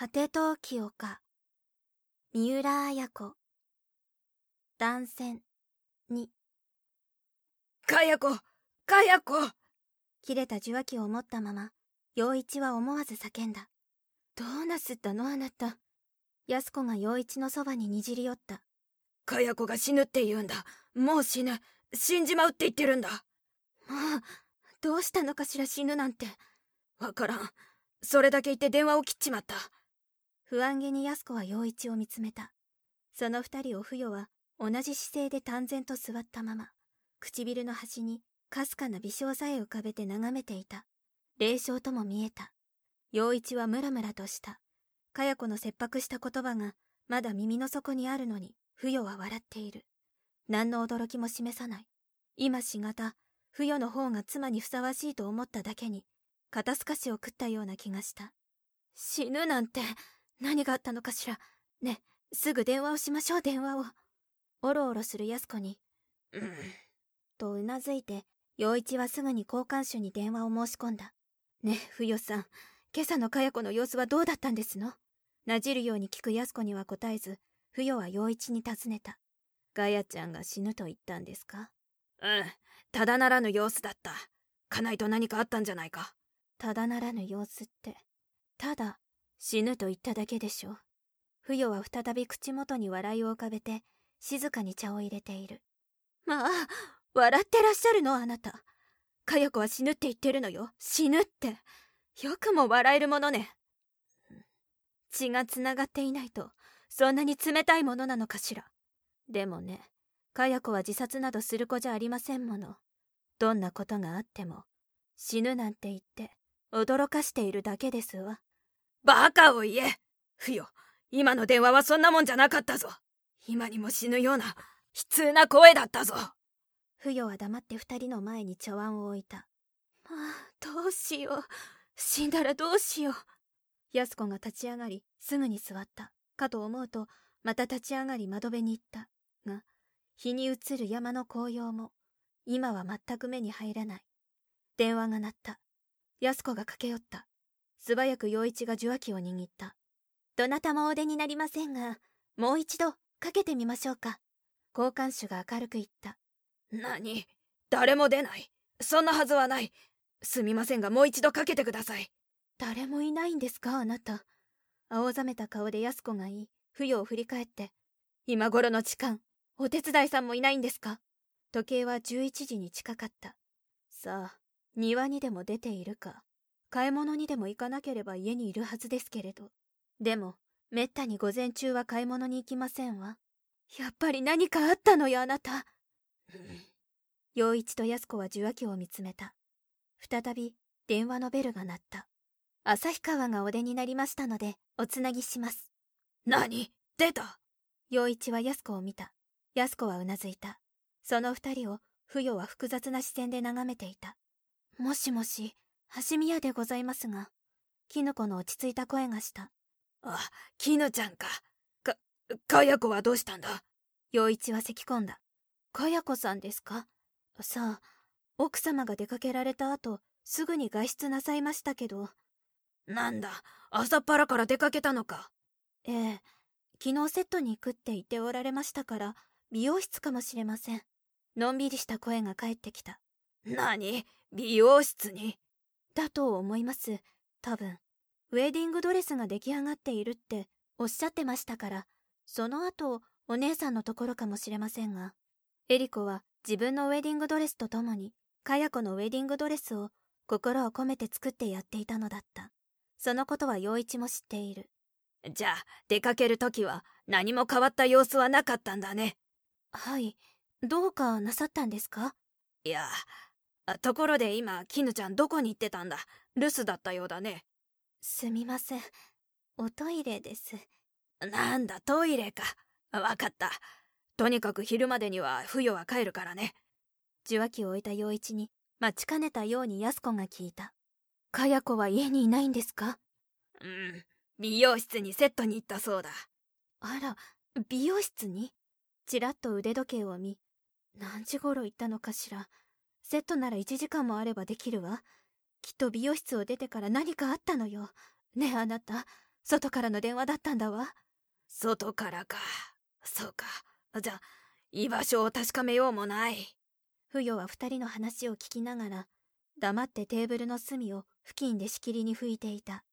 果て陶器丘三浦綾子。断線にかや子かや子切れた受話器を持ったまま陽一は思わず叫んだ。どうなすったのあなた。安子が陽一のそばににじり寄った。かや子が死ぬって言うんだ。もう死ぬ。死んじまうって言ってるんだ。もうどうしたのかしら死ぬなんて。わからん。それだけ言って電話を切っちまった不安げに安子は陽一を見つめた。その二人を不与は同じ姿勢で淡然と座ったまま唇の端にかすかな微笑さえ浮かべて眺めていた。霊障とも見えた。陽一はムラムラとした。かや子の切迫した言葉がまだ耳の底にあるのに不与は笑っている。何の驚きも示さない。今しがた不与の方が妻にふさわしいと思っただけに肩透かしを食ったような気がした。死ぬなんて何があったのかしら。ねすぐ電話をしましょう電話を。おろおろする安子に。うん。とうなずいて陽一はすぐに交換手に電話を申し込んだ。ね不与さん今朝のかや子の様子はどうだったんですの？なじるように聞く安子には答えず不与は陽一に尋ねた。ガヤちゃんが死ぬと言ったんですか？うん。ただならぬ様子だった。家内と何かあったんじゃないか。ただならぬ様子って。ただ死ぬと言っただけでしょ不与は再び口元に笑いを浮かべて静かに茶を入れている。まあ笑ってらっしゃるのあなた。かや子は死ぬって言ってるのよ。死ぬって。よくも笑えるものね。血がつながっていないとそんなに冷たいものなのかしら。でもねかや子は自殺などする子じゃありませんもの。どんなことがあっても死ぬなんて言って驚かしているだけですわ。バカを言え。ふよ。今の電話はそんなもんじゃなかったぞ。今にも死ぬような悲痛な声だったぞ。不与は黙って二人の前に茶碗を置いた。ああどうしよう。死んだらどうしよう。安子が立ち上がりすぐに座った。かと思うとまた立ち上がり窓辺に行った。が日に映る山の紅葉も今は全く目に入らない。電話が鳴った。安子が駆け寄った素早く陽一が受話器を握った。どなたもお出になりませんがもう一度かけてみましょうか。交換手が明るく言った。何？誰も出ない。そんなはずはない。すみませんがもう一度かけてください。誰もいないんですかあなた。青ざめた顔で安子が言い。不与を振り返って。今頃の時間お手伝いさんもいないんですか。時計は11時に近かった。さあ庭にでも出ているか買い物にでも行かなければ家にいるはずですけれど。でもめったに午前中は買い物に行きませんわ。やっぱり何かあったのよあなた。陽一と安子は受話器を見つめた。再び電話のベルが鳴った。旭川がお出になりましたのでおつなぎします。何？出た！陽一は安子を見た。安子はうなずいた。その二人を不与は複雑な視線で眺めていた。もしもし橋宮でございますが絹子の落ち着いた声がした。あ絹ちゃんか。かかや子はどうしたんだ？陽一は咳き込んだ。かや子さんですか？さあ奥様が出かけられた後すぐに外出なさいましたけど。なんだ？朝っぱらから出かけたのか。ええ昨日セットに行くって言っておられましたから美容室かもしれません。のんびりした声が返ってきた。何？美容室に？だと思います。多分ウェディングドレスが出来上がっているっておっしゃってましたからその後お姉さんのところかもしれませんがエリコは自分のウェディングドレスとともにかや子のウェディングドレスを心を込めて作ってやっていたのだった。そのことは陽一も知っている。じゃあ出かける時は何も変わった様子はなかったんだね。はい。どうかなさったんですか？いやところで今絹ちゃんどこに行ってたんだ？留守だったようだね。すみません。おトイレです。なんだトイレか。わかった。とにかく昼までには不与は帰るからね。受話器を置いた陽一に待ちかねたように安子が聞いた。かや子は家にいないんですか？うん美容室にセットに行ったそうだ。あら美容室に？ちらっと腕時計を見何時頃行ったのかしらセットなら1時間もあればできるわ。きっと美容室を出てから何かあったのよ。ねえあなた。外からの電話だったんだわ。外からか。そうか。じゃあ居場所を確かめようもない。不与は二人の話を聞きながら黙ってテーブルの隅を付近でしきりに拭いていた。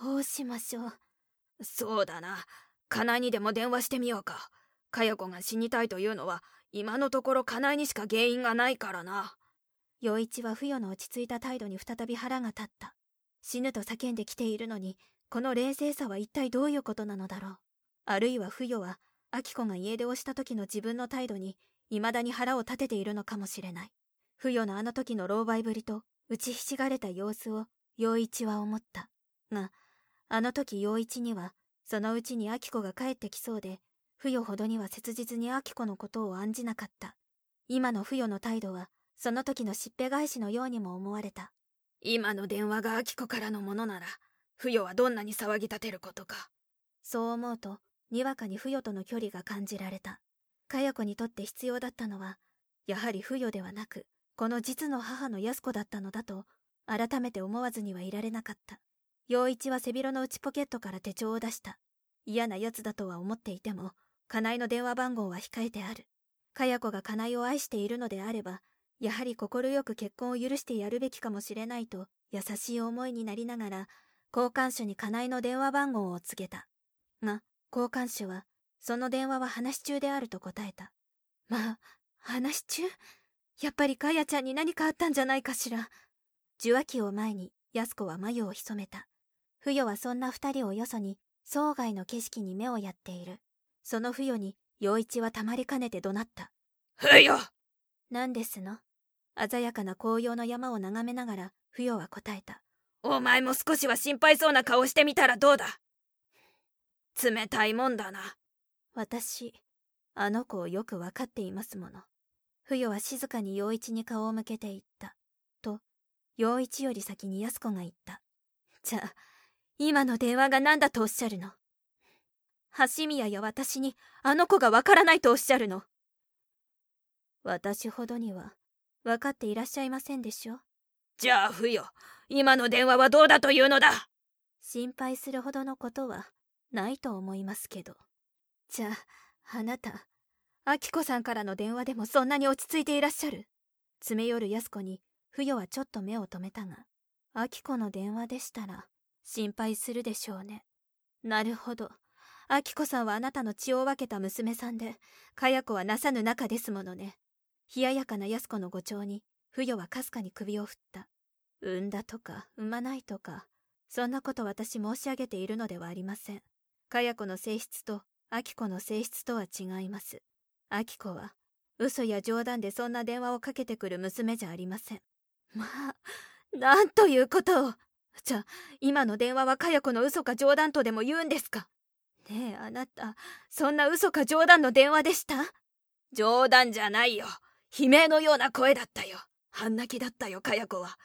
どうしましょう。そうだな。金井にでも電話してみようか。かや子が死にたいというのは今のところ金井にしか原因がないからな。陽一は不与の落ち着いた態度に再び腹が立った。死ぬと叫んできているのにこの冷静さは一体どういうことなのだろう。あるいは不与は明子が家出をした時の自分の態度に未だに腹を立てているのかもしれない。不与のあの時の狼狽ぶりと打ちひしがれた様子を陽一は思った。があの時陽一にはそのうちに明子が帰ってきそうで不与ほどには切実に明子のことを案じなかった。今の不与の態度はその時のしっぺ返しのようにも思われた。今の電話が明子からのものなら不与はどんなに騒ぎ立てることか。そう思うとにわかに不与との距離が感じられた。かや子にとって必要だったのはやはり不与ではなくこの実の母の安子だったのだと改めて思わずにはいられなかった。陽一は背広の内ポケットから手帳を出した。嫌な奴だとは思っていても金井の電話番号は控えてある。かや子が金井を愛しているのであればやはり快く結婚を許してやるべきかもしれないと優しい思いになりながら交換手に金井の電話番号を告げた。が交換手はその電話は話し中であると答えた。まあ話中？やっぱりかやちゃんに何かあったんじゃないかしら。受話器を前に安子は眉を潜めた。不与はそんな二人をよそに郊外の景色に目をやっている。その不与に陽一はたまりかねて怒鳴った。不与？何ですの？鮮やかな紅葉の山を眺めながら不与は答えた。お前も少しは心配そうな顔してみたらどうだ？冷たいもんだな。私あの子をよくわかっていますもの。不与は静かに陽一に顔を向けて言った。と陽一より先に安子が言った。じゃあ今の電話が何だとおっしゃるの？橋宮や私にあの子がわからないとおっしゃるの。私ほどには分かっていらっしゃいませんでしょじゃあ不与今の電話はどうだというのだ。心配するほどのことはないと思いますけど。じゃああなた明子さんからの電話でもそんなに落ち着いていらっしゃる？詰め寄る安子に不与はちょっと目を留めたが。明子の電話でしたら心配するでしょうね。なるほど明子さんはあなたの血を分けた娘さんでかや子はなさぬ仲ですものね。冷ややかな安子の誤調に不与はかすかに首を振った。産んだとか産まないとかそんなこと私申し上げているのではありません。かや子の性質と明子の性質とは違います。明子は嘘や冗談でそんな電話をかけてくる娘じゃありません。まあなんということを。じゃあ今の電話はかや子の嘘か冗談とでも言うんですか？ねえあなたそんな嘘か冗談の電話でした？冗談じゃないよ。悲鳴のような声だったよ。半泣きだったよかや子は。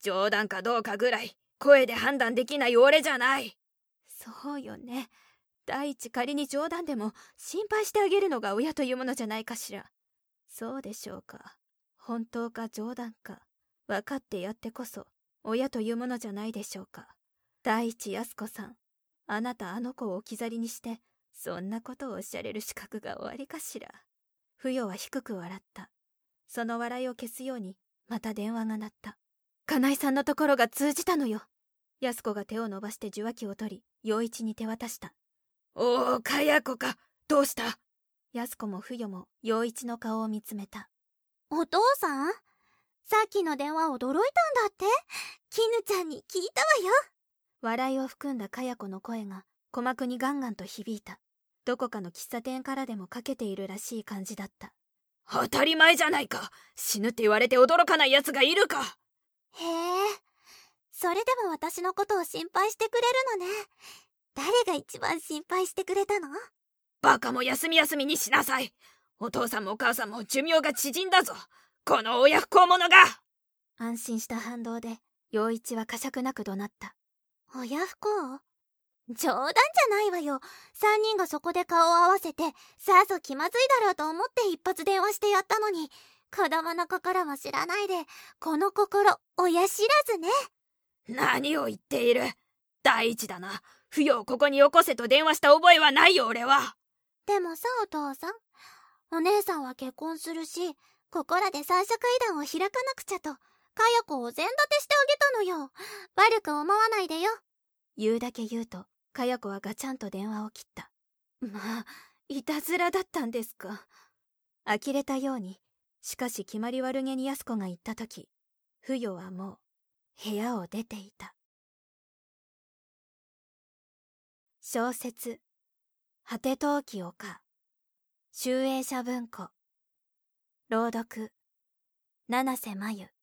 冗談かどうかぐらい声で判断できない俺じゃない。そうよね。第一仮に冗談でも心配してあげるのが親というものじゃないかしら。そうでしょうか。本当か冗談か。分かってやってこそ親というものじゃないでしょうか。第一安子さん。あなたあの子を置き去りにしてそんなことをおっしゃれる資格がおありかしら。不与は低く笑った。その笑いを消すようにまた電話が鳴った。金井さんのところが通じたのよ。安子が手を伸ばして受話器を取り陽一に手渡した。おおかや子か。どうした？安子も不与も陽一の顔を見つめた。お父さん？さっきの電話驚いたんだって。絹ちゃんに聞いたわよ。笑いを含んだかや子の声が鼓膜にガンガンと響いた。どこかの喫茶店からでもかけているらしい感じだった。当たり前じゃないか。死ぬって言われて驚かない奴がいるか。へえ。それでも私のことを心配してくれるのね。誰が一番心配してくれたの？バカも休み休みにしなさい。お父さんもお母さんも寿命が縮んだぞ。この親不孝者が。安心した反動で陽一は呵責なく怒鳴った親不孝冗談じゃないわよ。3人がそこで顔を合わせてさぞ気まずいだろうと思って一発電話してやったのに。子供の心も知らないでこの心親知らずね。何を言っている。第一だな。不要ここによこせと電話した覚えはないよ俺は。でもさお父さん。お姉さんは結婚するしここらで三者会談を開かなくちゃとかや子を全立てしてあげたのよ。悪く思わないでよ。言うだけ言うとかや子はガチャンと電話を切った。まあいたずらだったんですか。呆れたようにしかし決まり悪げに安子が言った時不与はもう部屋を出ていた。小説「果て陶器丘」集英社文庫。朗読七瀬真由。